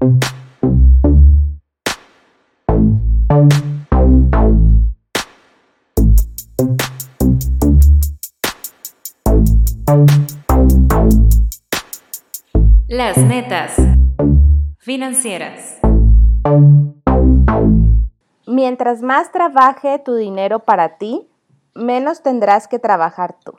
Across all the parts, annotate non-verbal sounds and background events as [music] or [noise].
Las netas financieras. Mientras más trabaje tu dinero para ti, menos tendrás que trabajar tú.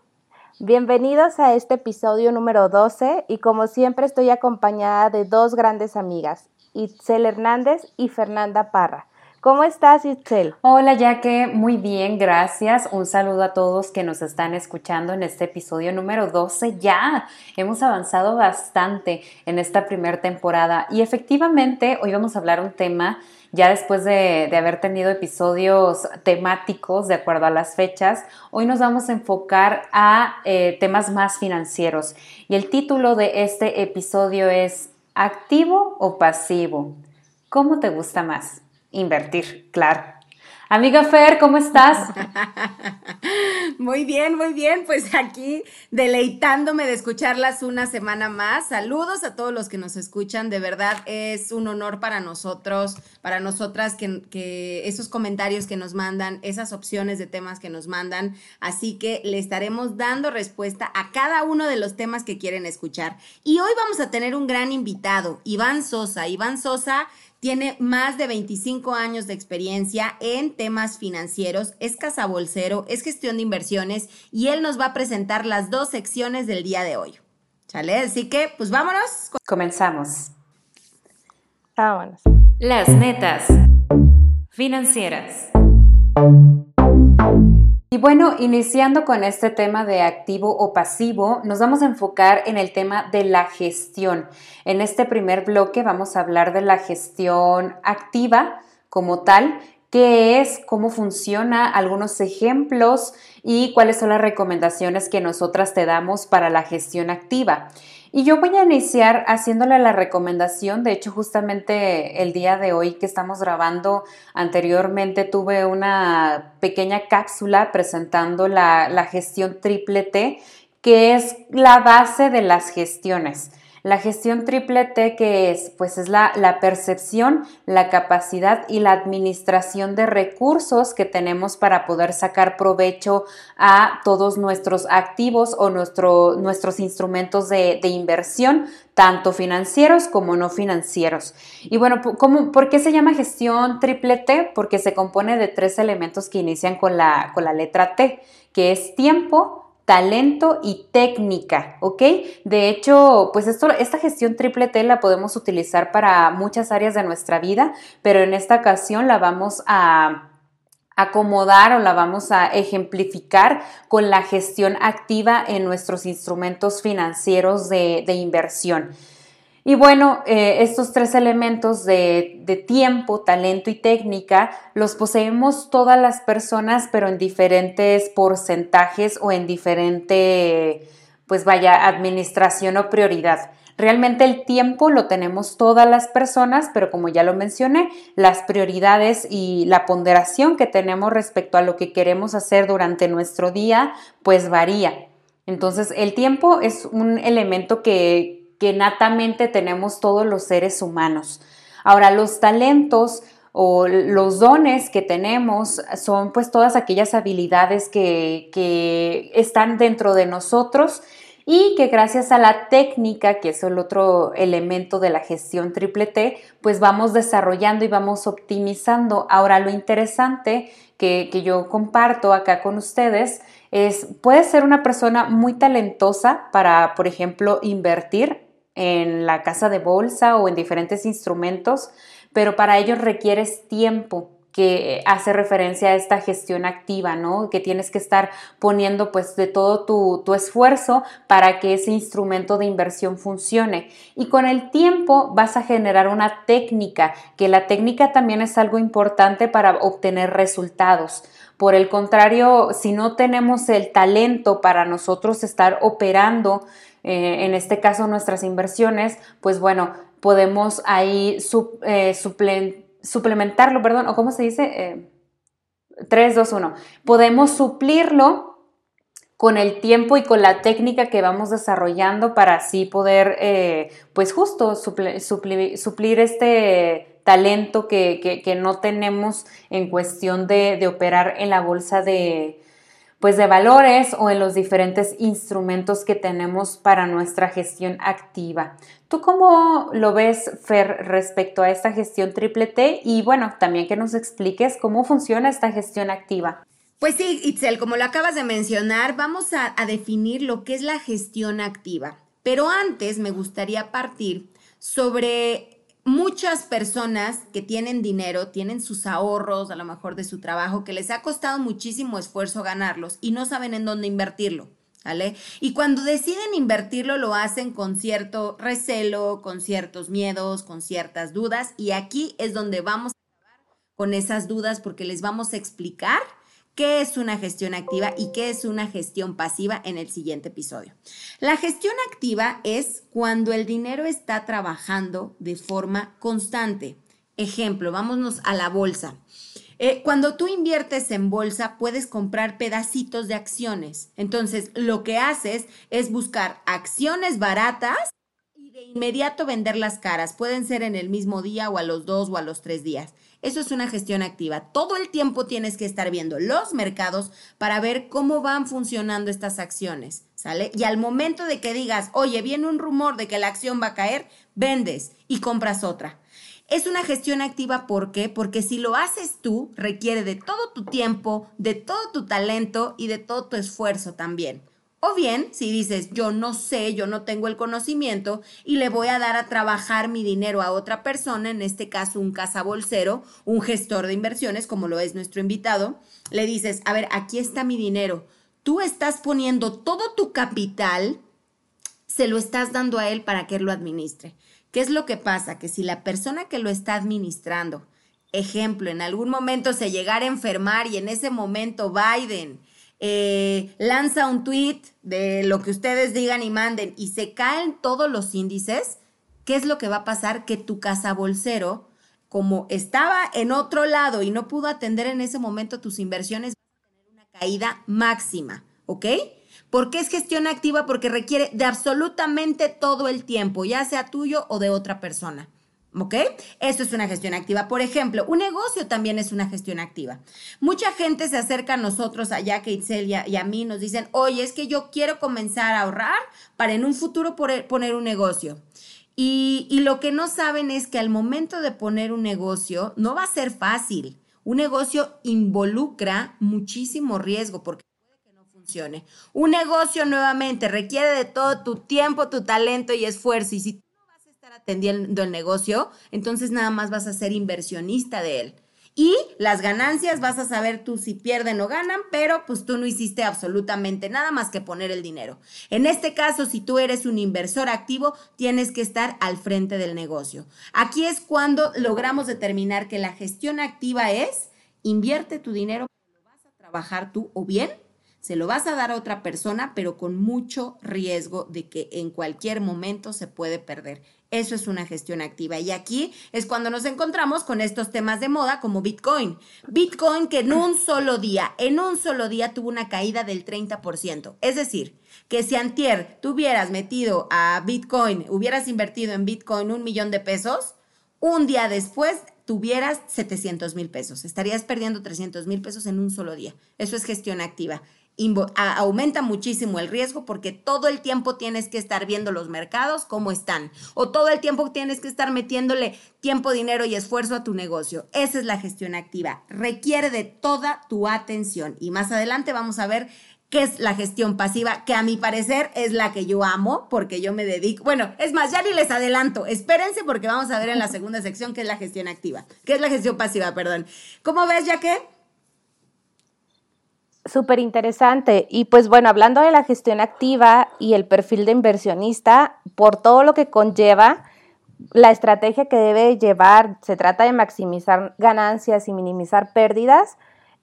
Bienvenidos a este episodio número 12 y como siempre estoy acompañada de dos grandes amigas, Itzel Hernández y Fernanda Parra. ¿Cómo estás, Itzel? Hola, Yaque. Muy bien, gracias. Un saludo a todos que nos están escuchando en este episodio número 12. Ya hemos avanzado bastante en esta primera temporada y efectivamente hoy vamos a hablar un tema ya después de, haber tenido episodios temáticos de acuerdo a las fechas, hoy nos vamos a enfocar a eh, temas más financieros. Y el título de este episodio es ¿Activo o pasivo? ¿Cómo te gusta más? Invertir, claro. Amiga Fer, ¿cómo estás? [laughs] muy bien, muy bien. Pues aquí deleitándome de escucharlas una semana más. Saludos a todos los que nos escuchan. De verdad es un honor para nosotros, para nosotras, que, que esos comentarios que nos mandan, esas opciones de temas que nos mandan. Así que le estaremos dando respuesta a cada uno de los temas que quieren escuchar. Y hoy vamos a tener un gran invitado, Iván Sosa. Iván Sosa tiene más de 25 años de experiencia en temas financieros, es cazabolsero, es gestión de inversiones y él nos va a presentar las dos secciones del día de hoy. ¿Chale? Así que, pues vámonos. Comenzamos. Vámonos. Las netas financieras. Y bueno, iniciando con este tema de activo o pasivo, nos vamos a enfocar en el tema de la gestión. En este primer bloque vamos a hablar de la gestión activa como tal, qué es, cómo funciona, algunos ejemplos y cuáles son las recomendaciones que nosotras te damos para la gestión activa. Y yo voy a iniciar haciéndole la recomendación, de hecho justamente el día de hoy que estamos grabando anteriormente tuve una pequeña cápsula presentando la, la gestión triple T, que es la base de las gestiones. La gestión triple T, que es? Pues es la, la, percepción, la capacidad y la administración de recursos que tenemos para poder sacar provecho a todos nuestros activos o nuestro, nuestros instrumentos de, inversión, tanto financieros como no financieros. Y bueno, ¿cómo, ¿por qué se llama gestión triple T? Porque se compone de tres elementos que inician con la, con la letra T, que es tiempo, talento y técnica, ¿ok? De hecho, pues esto, esta gestión triple T la podemos utilizar para muchas áreas de nuestra vida, pero en esta ocasión la vamos a acomodar o la vamos a ejemplificar con la gestión activa en nuestros instrumentos financieros de, de inversión. Y bueno, eh, estos tres elementos de, de, tiempo, talento y técnica los poseemos todas las personas, pero en diferentes porcentajes o en diferente, pues vaya, administración o prioridad. Realmente el tiempo lo tenemos todas las personas, pero como ya lo mencioné, las prioridades y la ponderación que tenemos respecto a lo que queremos hacer durante nuestro día, pues varía. Entonces, el tiempo es un elemento que, que natamente tenemos todos los seres humanos. Ahora, los talentos o los dones que tenemos son pues todas aquellas habilidades que, que están dentro de nosotros y que gracias a la técnica, que es el otro elemento de la gestión triple T, pues vamos desarrollando y vamos optimizando. Ahora, lo interesante que, que yo comparto acá con ustedes es, puede ser una persona muy talentosa para, por ejemplo, invertir en la casa de bolsa o en diferentes instrumentos, pero para ello requieres tiempo que hace referencia a esta gestión activa, ¿no? Que tienes que estar poniendo pues de todo tu, tu, esfuerzo para que ese instrumento de inversión funcione. Y con el tiempo vas a generar una técnica, que la técnica también es algo importante para obtener resultados. Por el contrario, si no tenemos el talento para nosotros estar operando eh, en este caso nuestras inversiones, pues bueno, podemos ahí eh, suplementarlo, perdón, o cómo se dice, 3, 2, 1, podemos suplirlo con el tiempo y con la técnica que vamos desarrollando para así poder, eh, pues justo suplir, este talento que, no tenemos en cuestión de, operar en la bolsa de, pues de valores o en los diferentes instrumentos que tenemos para nuestra gestión activa. ¿Tú cómo lo ves, Fer, respecto a esta gestión triple T? Y bueno, también que nos expliques cómo funciona esta gestión activa. Pues sí, Itzel, como lo acabas de mencionar, vamos a, definir lo que es la gestión activa. Pero antes me gustaría partir sobre muchas personas que tienen dinero, tienen sus ahorros, a lo mejor de su trabajo, que les ha costado muchísimo esfuerzo ganarlos y no saben en dónde invertirlo. ¿Vale? Y cuando deciden invertirlo lo hacen con cierto recelo, con ciertos miedos, con ciertas dudas y aquí es donde vamos a acabar con esas dudas porque les vamos a explicar qué es una gestión activa y qué es una gestión pasiva en el siguiente episodio. La gestión activa es cuando el dinero está trabajando de forma constante. Ejemplo, vámonos a la bolsa. Eh, cuando tú inviertes en bolsa, puedes comprar pedacitos de acciones. Entonces, lo que haces es buscar acciones baratas inmediato vender las caras. Pueden ser en el mismo día o a los dos o a los tres días. Eso es una gestión activa. Todo el tiempo tienes que estar viendo los mercados para ver cómo van funcionando estas acciones, ¿sale? Y al momento de que digas, oye, viene un rumor de que la acción va a caer, vendes y compras otra. Es una gestión activa, ¿por qué? Porque si lo haces tú, requiere de todo tu tiempo, de todo tu talento y de todo tu esfuerzo también. O bien, si dices, yo no sé, yo no tengo el conocimiento y le voy a dar a trabajar mi dinero a otra persona, en este caso un cazabolsero, un gestor de inversiones, como lo es nuestro invitado, le dices, a ver, aquí está mi dinero. Tú estás poniendo todo tu capital, se lo estás dando a él para que él lo administre. ¿Qué es lo que pasa? Que si la persona que lo está administrando, ejemplo, en algún momento se llegara a enfermar y en ese momento Biden eh, lanza un tweet de lo que ustedes digan y manden y se caen todos los índices, ¿qué es lo que va a pasar? Que tu casa bolsero, como estaba en otro lado y no pudo atender en ese momento tus inversiones, va a tener una caída máxima, ¿ok? ¿Por qué es gestión activa? Porque requiere de absolutamente todo el tiempo, ya sea tuyo o de otra persona. ¿Ok? Eso es una gestión activa. Por ejemplo, un negocio también es una gestión activa. Mucha gente se acerca a nosotros, a Jack y, a mí, nos dicen, oye, es que yo quiero comenzar a ahorrar para en un futuro poner un negocio. Y, y lo que no saben es que al momento de poner un negocio no va a ser fácil. Un negocio involucra muchísimo riesgo porque puede que no funcione. Un negocio nuevamente requiere de todo tu tiempo, tu talento y esfuerzo. Y si atendiendo el negocio, entonces nada más vas a ser inversionista de él. Y las ganancias vas a saber tú si pierden o ganan, pero pues tú no hiciste absolutamente nada más que poner el dinero. En este caso, si tú eres un inversor activo, tienes que estar al frente del negocio. Aquí es cuando logramos determinar que la gestión activa es invierte tu dinero, lo vas a trabajar tú o bien se lo vas a dar a otra persona, pero con mucho riesgo de que en cualquier momento se puede perder. Eso es una gestión activa. Y aquí es cuando nos encontramos con estos temas de moda como Bitcoin. Bitcoin que en un solo día, en un solo día tuvo una caída del 30%. Es decir, que si antier tuvieras metido a Bitcoin, hubieras invertido en Bitcoin un millón de pesos, un día después tuvieras 700 mil pesos. Estarías perdiendo 300 mil pesos en un solo día. Eso es gestión activa aumenta muchísimo el riesgo porque todo el tiempo tienes que estar viendo los mercados cómo están o todo el tiempo tienes que estar metiéndole tiempo, dinero y esfuerzo a tu negocio. Esa es la gestión activa. Requiere de toda tu atención y más adelante vamos a ver qué es la gestión pasiva, que a mi parecer es la que yo amo porque yo me dedico, bueno, es más, ya ni les adelanto, espérense porque vamos a ver en la segunda sección qué es la gestión activa, qué es la gestión pasiva, perdón. ¿Cómo ves, Jaque? Súper interesante. Y pues bueno, hablando de la gestión activa y el perfil de inversionista, por todo lo que conlleva, la estrategia que debe llevar, se trata de maximizar ganancias y minimizar pérdidas,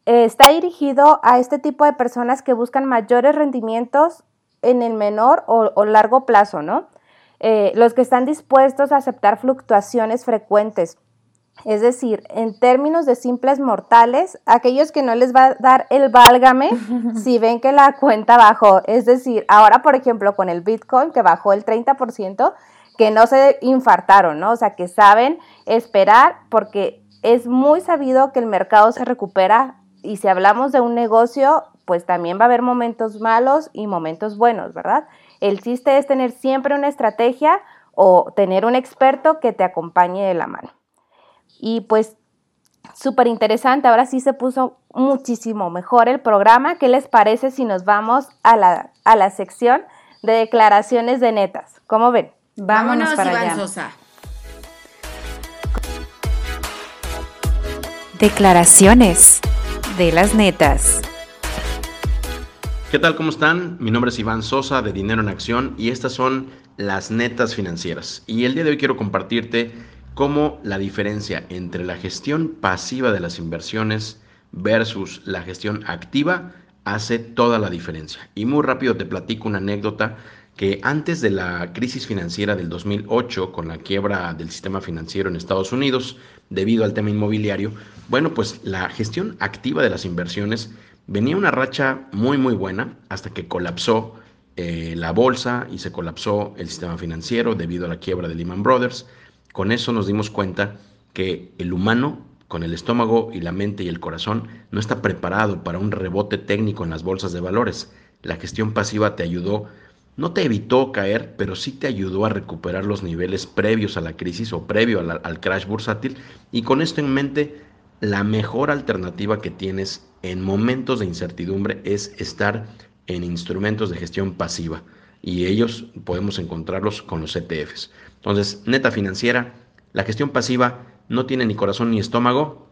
eh, está dirigido a este tipo de personas que buscan mayores rendimientos en el menor o, largo plazo, ¿no? Eh, los que están dispuestos a aceptar fluctuaciones frecuentes Es decir, en términos de simples mortales, aquellos que no les va a dar el válgame [laughs] si ven que la cuenta bajó. Es decir, ahora, por ejemplo, con el Bitcoin que bajó el 30%, que no se infartaron, ¿no? O sea, que saben esperar porque es muy sabido que el mercado se recupera y si hablamos de un negocio, pues también va a haber momentos malos y momentos buenos, ¿verdad? El chiste es tener siempre una estrategia o tener un experto que te acompañe de la mano. Y pues súper interesante, ahora sí se puso muchísimo mejor el programa. ¿Qué les parece si nos vamos a la, a la sección de declaraciones de netas? ¿Cómo ven? Vámonos, para allá. Declaraciones de las netas. ¿Qué tal? ¿Cómo están? Mi nombre es Iván Sosa de Dinero en Acción y estas son las netas financieras. Y el día de hoy quiero compartirte cómo la diferencia entre la gestión pasiva de las inversiones versus la gestión activa hace toda la diferencia. Y muy rápido te platico una anécdota que antes de la crisis financiera del 2008, con la quiebra del sistema financiero en Estados Unidos debido al tema inmobiliario, bueno, pues la gestión activa de las inversiones venía una racha muy muy buena hasta que colapsó eh, la bolsa y se colapsó el sistema financiero debido a la quiebra de Lehman Brothers. Con eso nos dimos cuenta que el humano, con el estómago y la mente y el corazón, no está preparado para un rebote técnico en las bolsas de valores. La gestión pasiva te ayudó, no te evitó caer, pero sí te ayudó a recuperar los niveles previos a la crisis o previo al crash bursátil. Y con esto en mente, la mejor alternativa que tienes en momentos de incertidumbre es estar en instrumentos de gestión pasiva y ellos podemos encontrarlos con los ETFs. Entonces, neta financiera, la gestión pasiva no tiene ni corazón ni estómago.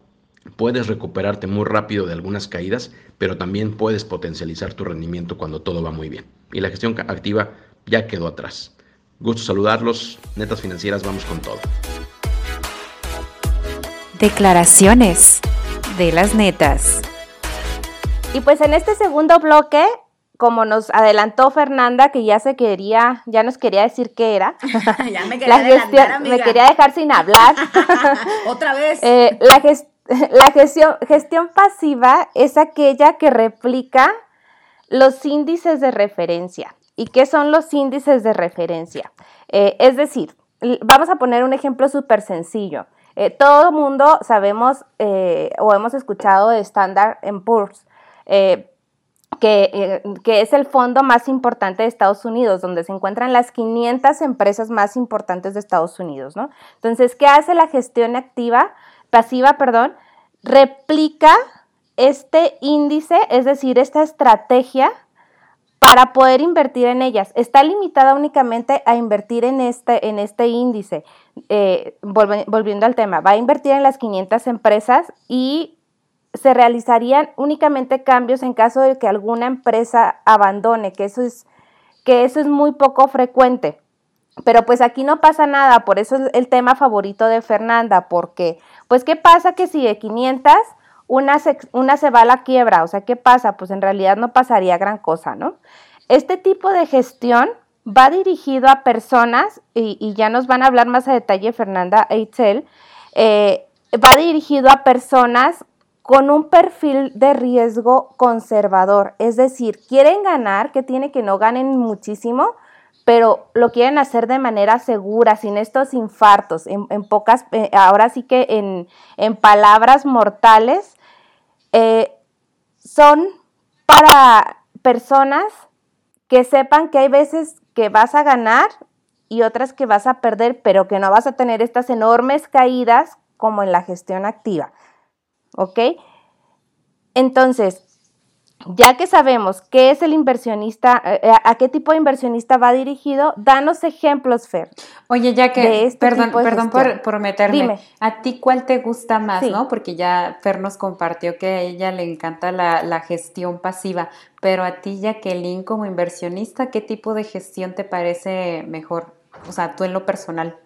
Puedes recuperarte muy rápido de algunas caídas, pero también puedes potencializar tu rendimiento cuando todo va muy bien. Y la gestión activa ya quedó atrás. Gusto saludarlos. Netas financieras, vamos con todo. Declaraciones de las netas. Y pues en este segundo bloque como nos adelantó Fernanda, que ya se quería, ya nos quería decir qué era. [laughs] ya me quería, gestión, me quería dejar sin hablar. [laughs] Otra vez. Eh, la, [laughs] la gestión, gestión pasiva es aquella que replica los índices de referencia. ¿Y qué son los índices de referencia? Eh, es decir, vamos a poner un ejemplo súper sencillo. Eh, todo mundo sabemos o hemos escuchado de Standard Poor's. Eh, que, es el fondo más importante de Estados Unidos, donde se encuentran las 500 empresas más importantes de Estados Unidos, ¿no? Entonces, ¿qué hace la gestión activa, pasiva, perdón? Replica este índice, es decir, esta estrategia para poder invertir en ellas. Está limitada únicamente a invertir en este, en este índice. Eh, volviendo al tema, va a invertir en las 500 empresas y se realizarían únicamente cambios en caso de que alguna empresa abandone, que eso es, que eso es muy poco frecuente. Pero pues aquí no pasa nada, por eso es el tema favorito de Fernanda, porque pues ¿qué pasa que si de 500 una se, una se va a la quiebra? O sea, ¿qué pasa? Pues en realidad no pasaría gran cosa, ¿no? Este tipo de gestión va dirigido a personas, y, ya nos van a hablar más a detalle Fernanda Eitzel, eh, va dirigido a personas con un perfil de riesgo conservador. Es decir, quieren ganar, que tiene que no ganen muchísimo, pero lo quieren hacer de manera segura, sin estos infartos. En, pocas, eh, ahora sí que en, palabras mortales, eh, son para personas que sepan que hay veces que vas a ganar y otras que vas a perder, pero que no vas a tener estas enormes caídas como en la gestión activa. ¿Ok? Entonces, ya que sabemos qué es el inversionista, eh, eh, a qué tipo de inversionista va dirigido, danos ejemplos, Fer. Oye, ya que, este perdón, perdón por, meterme, Dime. ¿a ti cuál te gusta más, no? Porque ya Fer nos compartió que a ella le encanta la, la gestión pasiva, pero a ti, Jacqueline, como inversionista, ¿qué tipo de gestión te parece mejor? O sea, tú en lo personal.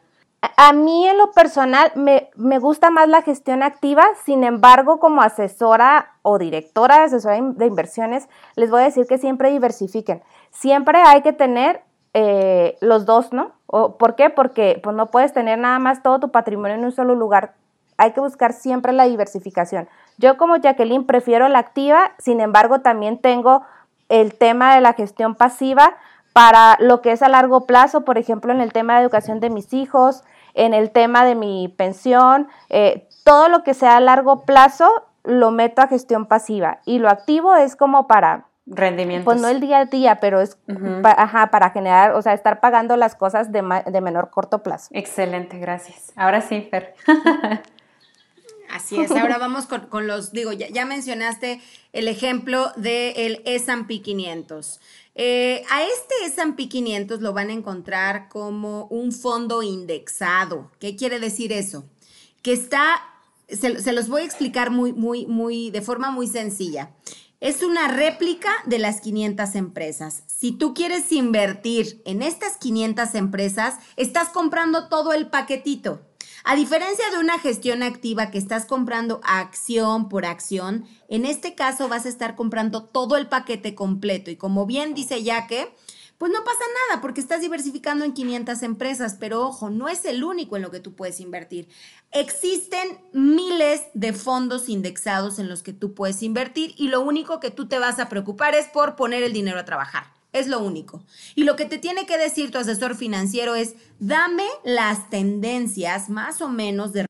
A mí en lo personal me, gusta más la gestión activa, sin embargo como asesora o directora de asesora de inversiones, les voy a decir que siempre diversifiquen. Siempre hay que tener eh, los dos, ¿no? ¿Por qué? Porque pues, no puedes tener nada más todo tu patrimonio en un solo lugar. hay que buscar siempre la diversificación. Yo como Jacqueline prefiero la activa, sin embargo también tengo el tema de la gestión pasiva para lo que es a largo plazo, por ejemplo, en el tema de educación de mis hijos, en el tema de mi pensión, eh, todo lo que sea a largo plazo lo meto a gestión pasiva y lo activo es como para rendimientos. Pues no el día a día, pero es para generar, o sea, estar pagando las cosas de, de menor corto plazo. Excelente, gracias. Ahora sí, Fer. [laughs] Así es, ahora vamos con, los, digo, ya, mencionaste el ejemplo del S&P 500. Eh, a este S&P 500 lo van a encontrar como un fondo indexado. ¿Qué quiere decir eso? Que está, se, se los voy a explicar muy, muy, muy, de forma muy sencilla. Es una réplica de las 500 empresas. Si tú quieres invertir en estas 500 empresas, estás comprando todo el paquetito. A diferencia de una gestión activa que estás comprando acción por acción, en este caso vas a estar comprando todo el paquete completo y como bien dice Yaque, pues no pasa nada porque estás diversificando en 500 empresas, pero ojo, no es el único en lo que tú puedes invertir. Existen miles de fondos indexados en los que tú puedes invertir y lo único que tú te vas a preocupar es por poner el dinero a trabajar. Es lo único. Y lo que te tiene que decir tu asesor financiero es, dame las tendencias más o menos de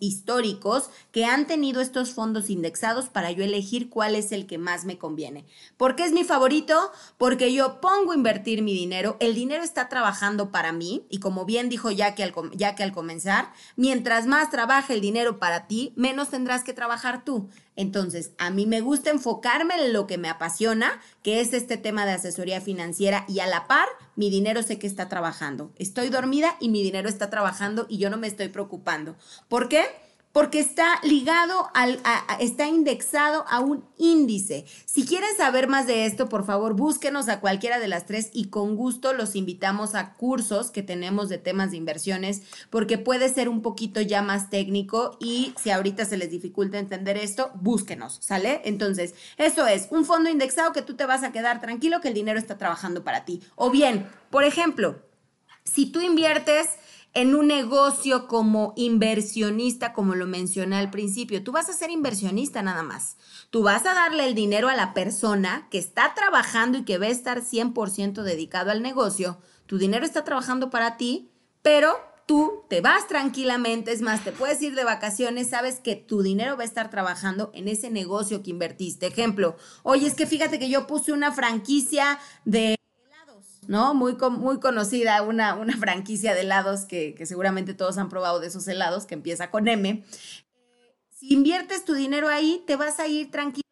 históricos que han tenido estos fondos indexados para yo elegir cuál es el que más me conviene. ¿Por qué es mi favorito? Porque yo pongo a invertir mi dinero, el dinero está trabajando para mí y como bien dijo que al, al comenzar, mientras más trabaja el dinero para ti, menos tendrás que trabajar tú. Entonces, a mí me gusta enfocarme en lo que me apasiona, que es este tema de asesoría financiera y a la par, mi dinero sé que está trabajando. Estoy dormida y mi dinero está trabajando y yo no me estoy preocupando. ¿Por qué? Porque está ligado al, está indexado a un índice. Si quieren saber más de esto, por favor, búsquenos a cualquiera de las tres y con gusto los invitamos a cursos que tenemos de temas de inversiones, porque puede ser un poquito ya más técnico y si ahorita se les dificulta entender esto, búsquenos, ¿sale? Entonces, eso es un fondo indexado que tú te vas a quedar tranquilo que el dinero está trabajando para ti. O bien, por ejemplo, si tú inviertes en un negocio como inversionista, como lo mencioné al principio. Tú vas a ser inversionista nada más. Tú vas a darle el dinero a la persona que está trabajando y que va a estar 100% dedicado al negocio. Tu dinero está trabajando para ti, pero tú te vas tranquilamente, es más, te puedes ir de vacaciones, sabes que tu dinero va a estar trabajando en ese negocio que invertiste. Ejemplo, oye, es que fíjate que yo puse una franquicia de ¿no? Muy, muy conocida, una, una [laughs] franquicia de helados que, seguramente todos han probado de esos helados, que empieza con M. si inviertes tu dinero ahí, te vas a ir tranquilo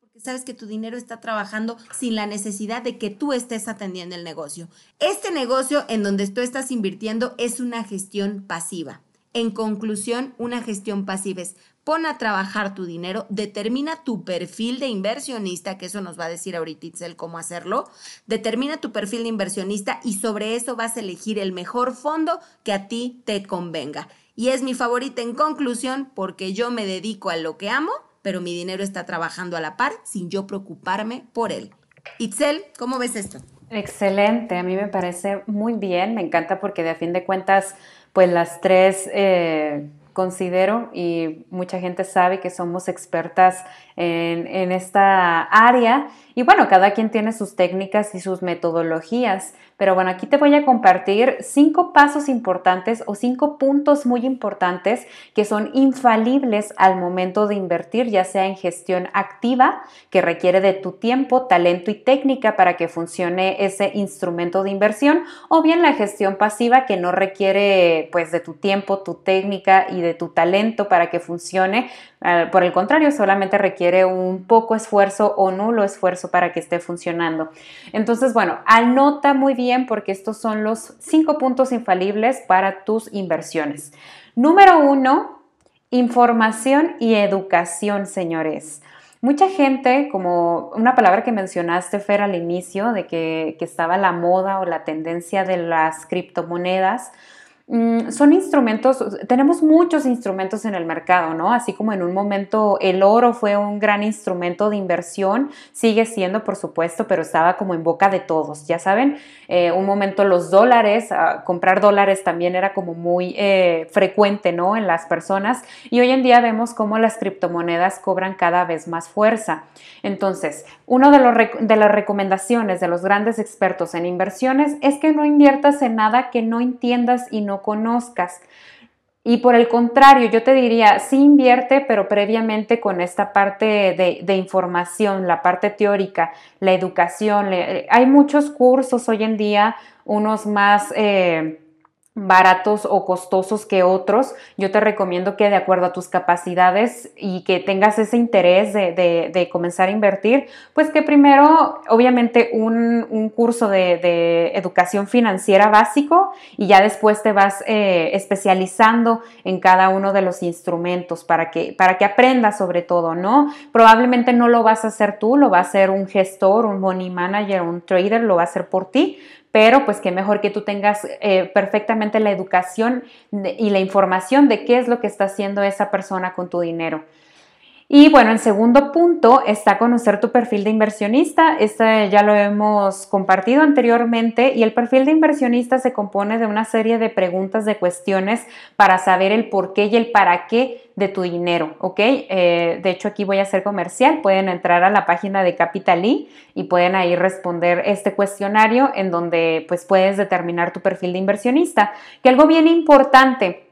porque sabes que tu dinero está trabajando sin la necesidad de que tú estés atendiendo el negocio. Este negocio en donde tú estás invirtiendo es una gestión pasiva. En conclusión, una gestión pasiva es pon a trabajar tu dinero, determina tu perfil de inversionista, que eso nos va a decir ahorita Itzel cómo hacerlo, determina tu perfil de inversionista y sobre eso vas a elegir el mejor fondo que a ti te convenga. Y es mi favorita en conclusión porque yo me dedico a lo que amo, pero mi dinero está trabajando a la par sin yo preocuparme por él. Itzel, ¿cómo ves esto? Excelente, a mí me parece muy bien, me encanta porque de a fin de cuentas, pues las tres... Eh, considero y mucha gente sabe que somos expertas en, en, esta área. Y bueno, cada quien tiene sus técnicas y sus metodologías, pero bueno, aquí te voy a compartir cinco pasos importantes o cinco puntos muy importantes que son infalibles al momento de invertir, ya sea en gestión activa, que requiere de tu tiempo, talento y técnica para que funcione ese instrumento de inversión, o bien la gestión pasiva que no requiere pues de tu tiempo, tu técnica y de tu talento para que funcione. Por el contrario, solamente requiere un poco esfuerzo o nulo esfuerzo para que esté funcionando. Entonces, bueno, anota muy bien porque estos son los cinco puntos infalibles para tus inversiones. Número uno, información y educación, señores. Mucha gente, como una palabra que mencionaste, Fer, al inicio, de que, estaba la moda o la tendencia de las criptomonedas, son instrumentos, tenemos muchos instrumentos en el mercado, ¿no? Así como en un momento el oro fue un gran instrumento de inversión, sigue siendo, por supuesto, pero estaba como en boca de todos, ya saben, eh, un momento los dólares, ah, comprar dólares también era como muy eh, frecuente, ¿no? En las personas y hoy en día vemos cómo las criptomonedas cobran cada vez más fuerza. Entonces, una de, de las recomendaciones de los grandes expertos en inversiones es que no inviertas en nada que no entiendas y no conozcas. Y por el contrario, yo te diría, sí invierte, pero previamente con esta parte de, información, la parte teórica, la educación. hay muchos cursos hoy en día, unos más... Eh, baratos o costosos que otros, yo te recomiendo que de acuerdo a tus capacidades y que tengas ese interés de, comenzar a invertir, pues que primero, obviamente, un, curso de, educación financiera básico y ya después te vas eh, especializando en cada uno de los instrumentos para que, para que aprendas sobre todo, ¿no? Probablemente no lo vas a hacer tú, lo va a hacer un gestor, un money manager, un trader, lo va a hacer por ti, pero pues que mejor que tú tengas eh, perfectamente la educación y la información de qué es lo que está haciendo esa persona con tu dinero. Y bueno, el segundo punto está conocer tu perfil de inversionista. Este ya lo hemos compartido anteriormente y el perfil de inversionista se compone de una serie de preguntas, de cuestiones para saber el por qué y el para qué de tu dinero, ¿ok? Eh, de hecho, aquí voy a hacer comercial. Pueden entrar a la página de Capitalí y pueden ahí responder este cuestionario en donde pues puedes determinar tu perfil de inversionista. Que algo bien importante,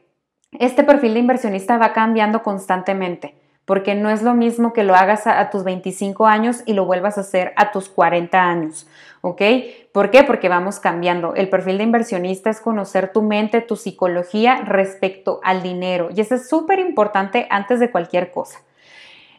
este perfil de inversionista va cambiando constantemente porque no es lo mismo que lo hagas a, tus 25 años y lo vuelvas a hacer a tus 40 años, ¿ok? ¿Por qué? Porque vamos cambiando. El perfil de inversionista es conocer tu mente, tu psicología respecto al dinero y eso es súper importante antes de cualquier cosa.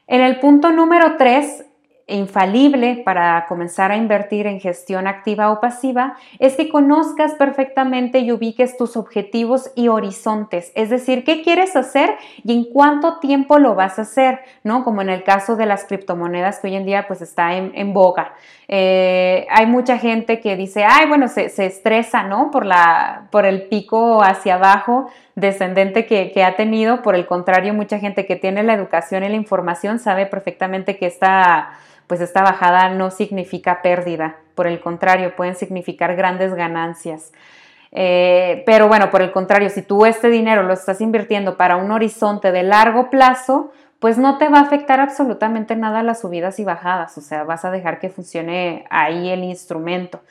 En el punto número 3 infalible para comenzar a invertir en gestión activa o pasiva es que conozcas perfectamente y ubiques tus objetivos y horizontes, es decir, qué quieres hacer y en cuánto tiempo lo vas a hacer, ¿no? Como en el caso de las criptomonedas que hoy en día pues está en, boga. Eh, hay mucha gente que dice, ay, bueno, se, estresa, ¿no? Por, la, por el pico hacia abajo descendente que, ha tenido. Por el contrario, mucha gente que tiene la educación y la información sabe perfectamente que esta pues esta bajada no significa pérdida, por el contrario, pueden significar grandes ganancias. Eh, pero bueno, por el contrario, si tú este dinero lo estás invirtiendo para un horizonte de largo plazo, pues no te va a afectar absolutamente nada las subidas y bajadas, o sea, vas a dejar que funcione ahí el instrumento.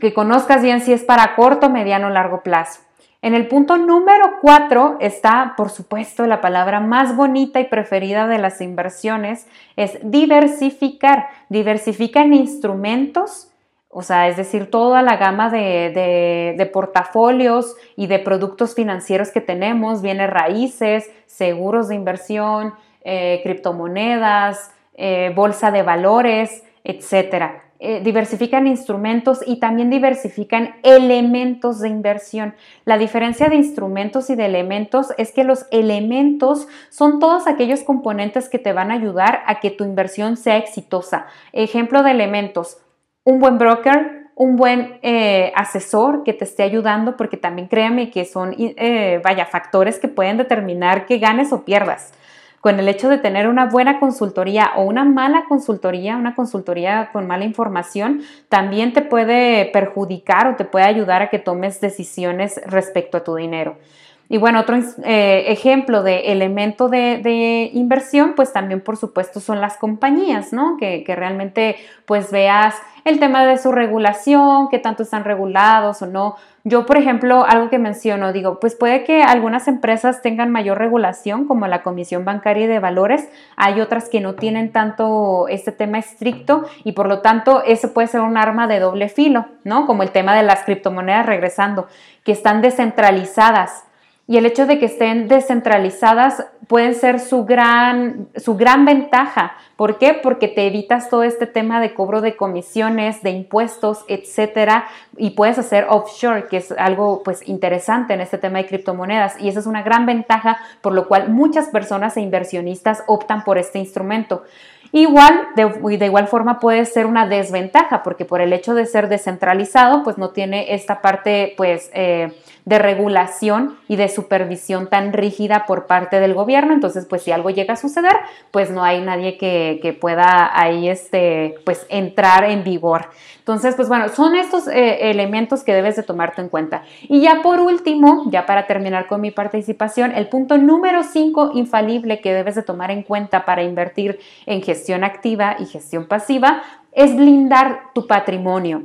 Que conozcas bien si es para corto, mediano o largo plazo. En el punto número cuatro está, por supuesto, la palabra más bonita y preferida de las inversiones, es diversificar. Diversifica en instrumentos, o sea, es decir, toda la gama de, portafolios y de productos financieros que tenemos, bienes raíces, seguros de inversión, eh, criptomonedas, eh, bolsa de valores, etcétera. Eh, diversifican instrumentos y también diversifican elementos de inversión. La diferencia de instrumentos y de elementos es que los elementos son todos aquellos componentes que te van a ayudar a que tu inversión sea exitosa. Ejemplo de elementos, un buen broker, un buen eh, asesor que te esté ayudando, porque también créame que son, eh, vaya, factores que pueden determinar que ganes o pierdas con el hecho de tener una buena consultoría o una mala consultoría, una consultoría con mala información, también te puede perjudicar o te puede ayudar a que tomes decisiones respecto a tu dinero. Y bueno, otro eh, ejemplo de elemento de, inversión, pues también por supuesto son las compañías, ¿no? Que, que, realmente pues veas el tema de su regulación, qué tanto están regulados o no. Yo, por ejemplo, algo que menciono, digo, pues puede que algunas empresas tengan mayor regulación, como la Comisión Bancaria de Valores, hay otras que no tienen tanto este tema estricto y por lo tanto eso puede ser un arma de doble filo, ¿no? Como el tema de las criptomonedas regresando, que están descentralizadas y el hecho de que estén descentralizadas pueden ser su gran, su gran ventaja. ¿Por qué? Porque te evitas todo este tema de cobro de comisiones, de impuestos, etcétera, y puedes hacer offshore, que es algo pues interesante en este tema de criptomonedas. Y esa es una gran ventaja, por lo cual muchas personas e inversionistas optan por este instrumento. Igual, de, de, igual forma puede ser una desventaja, porque por el hecho de ser descentralizado, pues no tiene esta parte, pues, eh, de regulación y de supervisión tan rígida por parte del gobierno. Entonces, pues si algo llega a suceder, pues no hay nadie que, que pueda ahí este, pues entrar en vigor. Entonces, pues bueno, son estos eh, elementos que debes de tomarte en cuenta. Y ya por último, ya para terminar con mi participación, el punto número 5 infalible que debes de tomar en cuenta para invertir en gestión activa y gestión pasiva es blindar tu patrimonio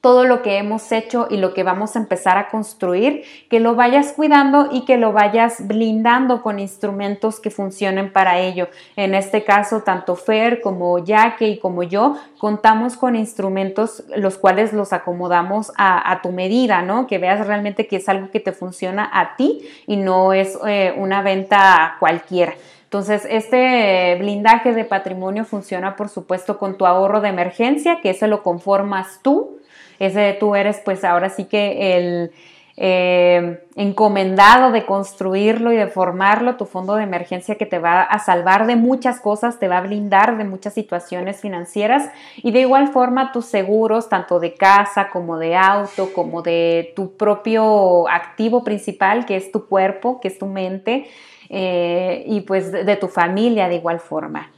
todo lo que hemos hecho y lo que vamos a empezar a construir, que lo vayas cuidando y que lo vayas blindando con instrumentos que funcionen para ello. En este caso, tanto Fer como Jaque y como yo contamos con instrumentos los cuales los acomodamos a, tu medida, ¿no? Que veas realmente que es algo que te funciona a ti y no es eh, una venta cualquiera. Entonces, este blindaje de patrimonio funciona, por supuesto, con tu ahorro de emergencia, que ese lo conformas tú ese tú eres pues ahora sí que el eh, encomendado de construirlo y de formarlo, tu fondo de emergencia que te va a salvar de muchas cosas, te va a blindar de muchas situaciones financieras y de igual forma tus seguros, tanto de casa como de auto, como de tu propio activo principal, que es tu cuerpo, que es tu mente, eh, y pues de tu familia de igual forma.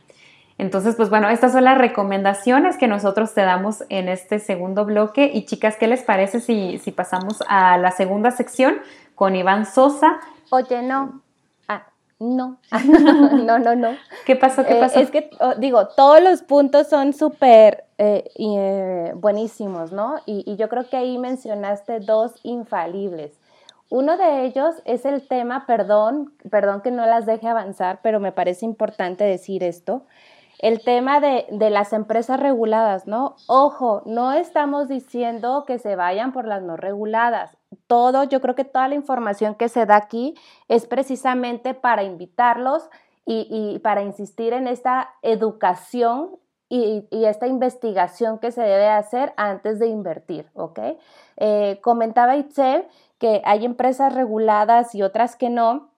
Entonces, pues bueno, estas son las recomendaciones que nosotros te damos en este segundo bloque. Y chicas, ¿qué les parece si, si pasamos a la segunda sección con Iván Sosa? Oye, no. Ah, no. [laughs] no, no, no. ¿Qué pasó? ¿Qué eh, pasó? es que, oh, digo, todos los puntos son súper eh, eh, buenísimos, ¿no? Y, y yo creo que ahí mencionaste dos infalibles. Uno de ellos es el tema, perdón, perdón que no las deje avanzar, pero me parece importante decir esto, el tema de, las empresas reguladas, ¿no? Ojo, no estamos diciendo que se vayan por las no reguladas. Todo, yo creo que toda la información que se da aquí es precisamente para invitarlos y, para insistir en esta educación y, esta investigación que se debe hacer antes de invertir, ¿ok? Eh, comentaba Itzel que hay empresas reguladas y otras que no,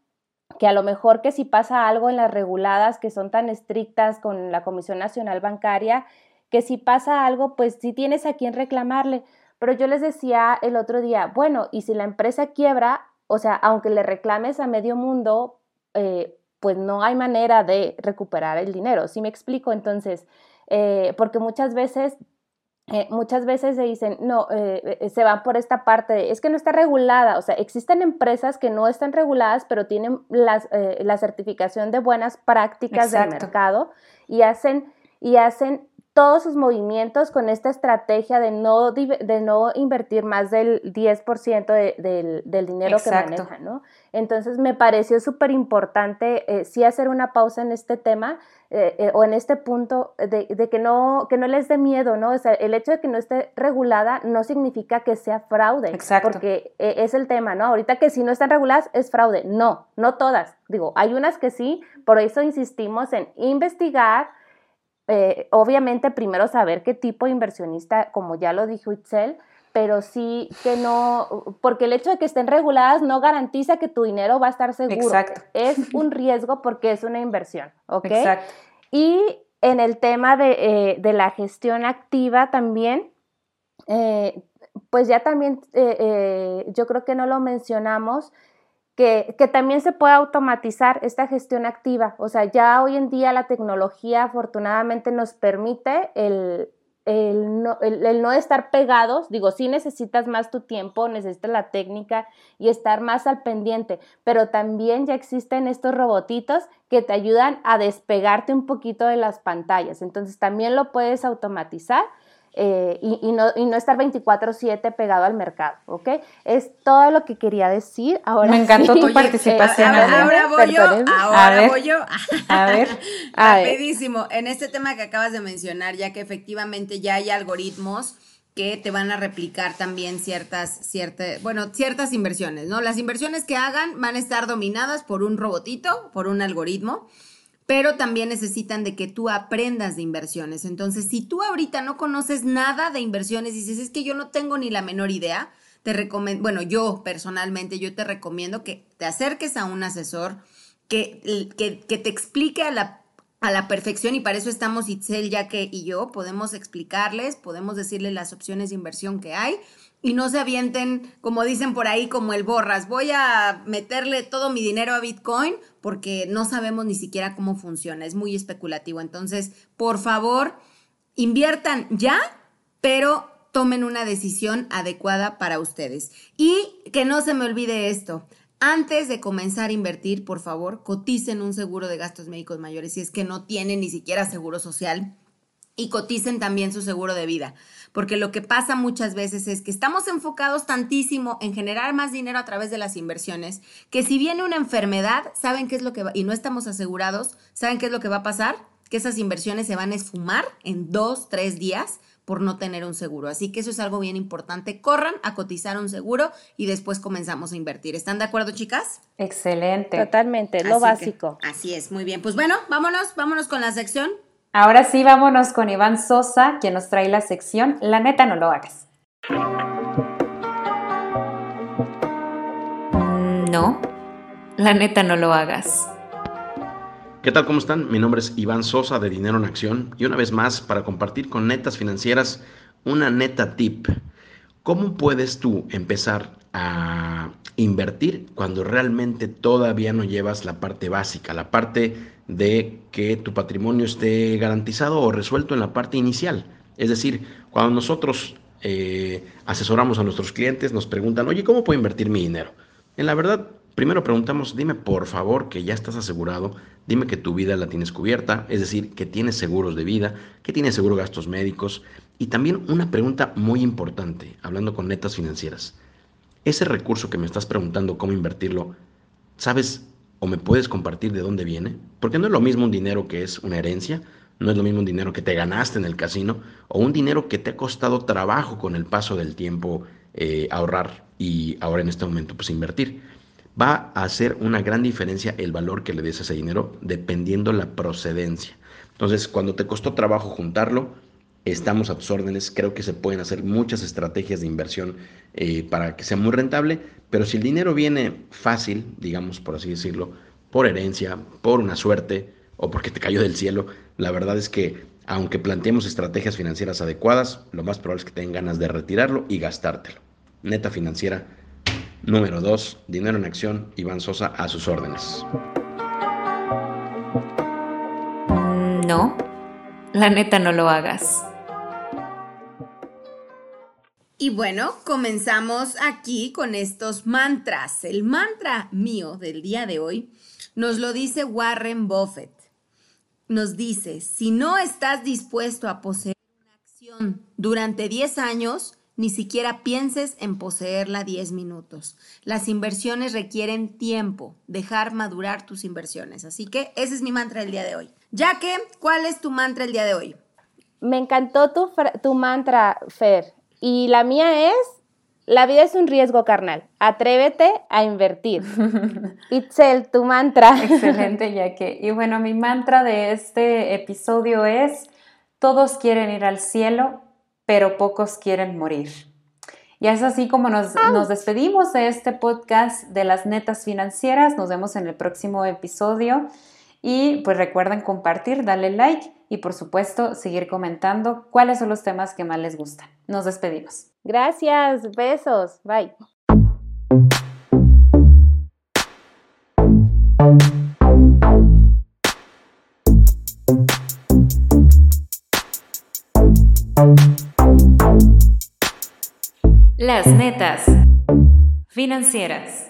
que a lo mejor que si pasa algo en las reguladas que son tan estrictas con la Comisión Nacional Bancaria, que si pasa algo, pues sí tienes a quién reclamarle. Pero yo les decía el otro día, bueno, y si la empresa quiebra, o sea, aunque le reclames a medio mundo, eh, pues no hay manera de recuperar el dinero. ¿Sí me explico? Entonces, eh, porque muchas veces eh, muchas veces se dicen, no, eh, eh, se van por esta parte, es que no está regulada, o sea, existen empresas que no están reguladas, pero tienen las, la certificación de buenas prácticas del mercado y hacen, y hacen todos sus movimientos con esta estrategia de no, de no invertir más del 10% de, del, dinero que manejan, ¿no? Entonces me pareció súper importante eh, sí hacer una pausa en este tema eh, eh, o en este punto de, que, no, que no les dé miedo, ¿no? O sea, el hecho de que no esté regulada no significa que sea fraude, Exacto. porque es el tema, ¿no? Ahorita que si no están reguladas es fraude, no, no todas, digo, hay unas que sí, por eso insistimos en investigar, eh, obviamente primero saber qué tipo de inversionista, como ya lo dijo Itzel, pero sí que no, porque el hecho de que estén reguladas no garantiza que tu dinero va a estar seguro. Exacto. Es [laughs] un riesgo porque es una inversión, ¿ok? Exacto. Y en el tema de, eh, la gestión activa también, eh, pues ya también yo creo que no lo mencionamos, que, también se puede automatizar esta gestión activa. O sea, ya hoy en día la tecnología afortunadamente nos permite el, el, no, el, no, estar pegados, digo, sí necesitas más tu tiempo, necesitas la técnica y estar más al pendiente, pero también ya existen estos robotitos que te ayudan a despegarte un poquito de las pantallas. Entonces también lo puedes automatizar eh, y, no, y, no, estar 24/7 pegado al mercado, ¿ok? Es todo lo que quería decir. Ahora Me encantó tu participación. ahora, voy yo, ahora voy yo. [laughs] A ver, rapidísimo. En este tema que acabas de mencionar, ya que efectivamente ya hay algoritmos que te van a replicar también ciertas, ciertas, bueno, ciertas inversiones, ¿no? Las inversiones que hagan van a estar dominadas por un robotito, por un algoritmo pero también necesitan de que tú aprendas de inversiones. Entonces, si tú ahorita no conoces nada de inversiones y dices, es que yo no tengo ni la menor idea, te recomiendo, bueno, yo personalmente, yo te recomiendo que te acerques a un asesor que, que, te explique a la a la perfección y para eso estamos Itzel, que y yo. Podemos explicarles, podemos decirles las opciones de inversión que hay y no se avienten, como dicen por ahí, como el borras. Voy a meterle todo mi dinero a Bitcoin porque no sabemos ni siquiera cómo funciona. Es muy especulativo. Entonces, por favor, inviertan ya, pero tomen una decisión adecuada para ustedes. Y que no se me olvide esto. Antes de comenzar a invertir, por favor, coticen un seguro de gastos médicos mayores si es que no tienen ni siquiera seguro social y coticen también su seguro de vida, porque lo que pasa muchas veces es que estamos enfocados tantísimo en generar más dinero a través de las inversiones, que si viene una enfermedad, saben qué es lo que va y no estamos asegurados, saben qué es lo que va a pasar, que esas inversiones se van a esfumar en dos, tres días por no tener un seguro. Así que eso es algo bien importante. Corran a cotizar un seguro y después comenzamos a invertir. ¿Están de acuerdo, chicas? Excelente. Totalmente, lo básico. así es, muy bien. Pues bueno, vámonos, vámonos con la sección. Ahora sí, vámonos con Iván Sosa, quien nos trae la sección La neta no lo hagas. No, la neta no lo hagas. ¿Qué tal? ¿Cómo están? Mi nombre es Iván Sosa de Dinero en Acción y una vez más para compartir con netas financieras una neta tip. ¿Cómo puedes tú empezar a invertir cuando realmente todavía no llevas la parte básica, la parte de que tu patrimonio esté garantizado o resuelto en la parte inicial? Es decir, cuando nosotros eh, asesoramos a nuestros clientes, nos preguntan, oye, ¿cómo puedo invertir mi dinero? En la verdad, Primero preguntamos, dime por favor que ya estás asegurado, dime que tu vida la tienes cubierta, es decir, que tienes seguros de vida, que tienes seguro gastos médicos. Y también una pregunta muy importante, hablando con netas financieras. Ese recurso que me estás preguntando cómo invertirlo, ¿sabes o me puedes compartir de dónde viene? Porque no es lo mismo un dinero que es una herencia, no es lo mismo un dinero que te ganaste en el casino o un dinero que te ha costado trabajo con el paso del tiempo eh, ahorrar y ahora en este momento pues invertir va a hacer una gran diferencia el valor que le des a ese dinero dependiendo la procedencia. Entonces, cuando te costó trabajo juntarlo, estamos a tus órdenes. Creo que se pueden hacer muchas estrategias de inversión eh, para que sea muy rentable, pero si el dinero viene fácil, digamos por así decirlo, por herencia, por una suerte o porque te cayó del cielo, la verdad es que aunque planteemos estrategias financieras adecuadas, lo más probable es que tengan ganas de retirarlo y gastártelo. Neta financiera Número 2. Dinero en acción. Iván Sosa a sus órdenes. No, la neta no lo hagas. Y bueno, comenzamos aquí con estos mantras. El mantra mío del día de hoy nos lo dice Warren Buffett. Nos dice, si no estás dispuesto a poseer una acción durante 10 años, ni siquiera pienses en poseerla 10 minutos. Las inversiones requieren tiempo, dejar madurar tus inversiones. Así que ese es mi mantra del día de hoy. Ya que, ¿cuál es tu mantra el día de hoy? Me encantó tu, tu mantra, Fer. Y la mía es, la vida es un riesgo carnal. Atrévete a invertir. [laughs] Itzel, tu mantra. Excelente, que Y bueno, mi mantra de este episodio es, todos quieren ir al cielo, pero pocos quieren morir. Y es así como nos, nos, despedimos de este podcast de las netas financieras. Nos vemos en el próximo episodio. Y pues recuerden compartir, darle like y por supuesto seguir comentando cuáles son los temas que más les gustan. Nos despedimos. Gracias, besos, bye. Las netas financieras.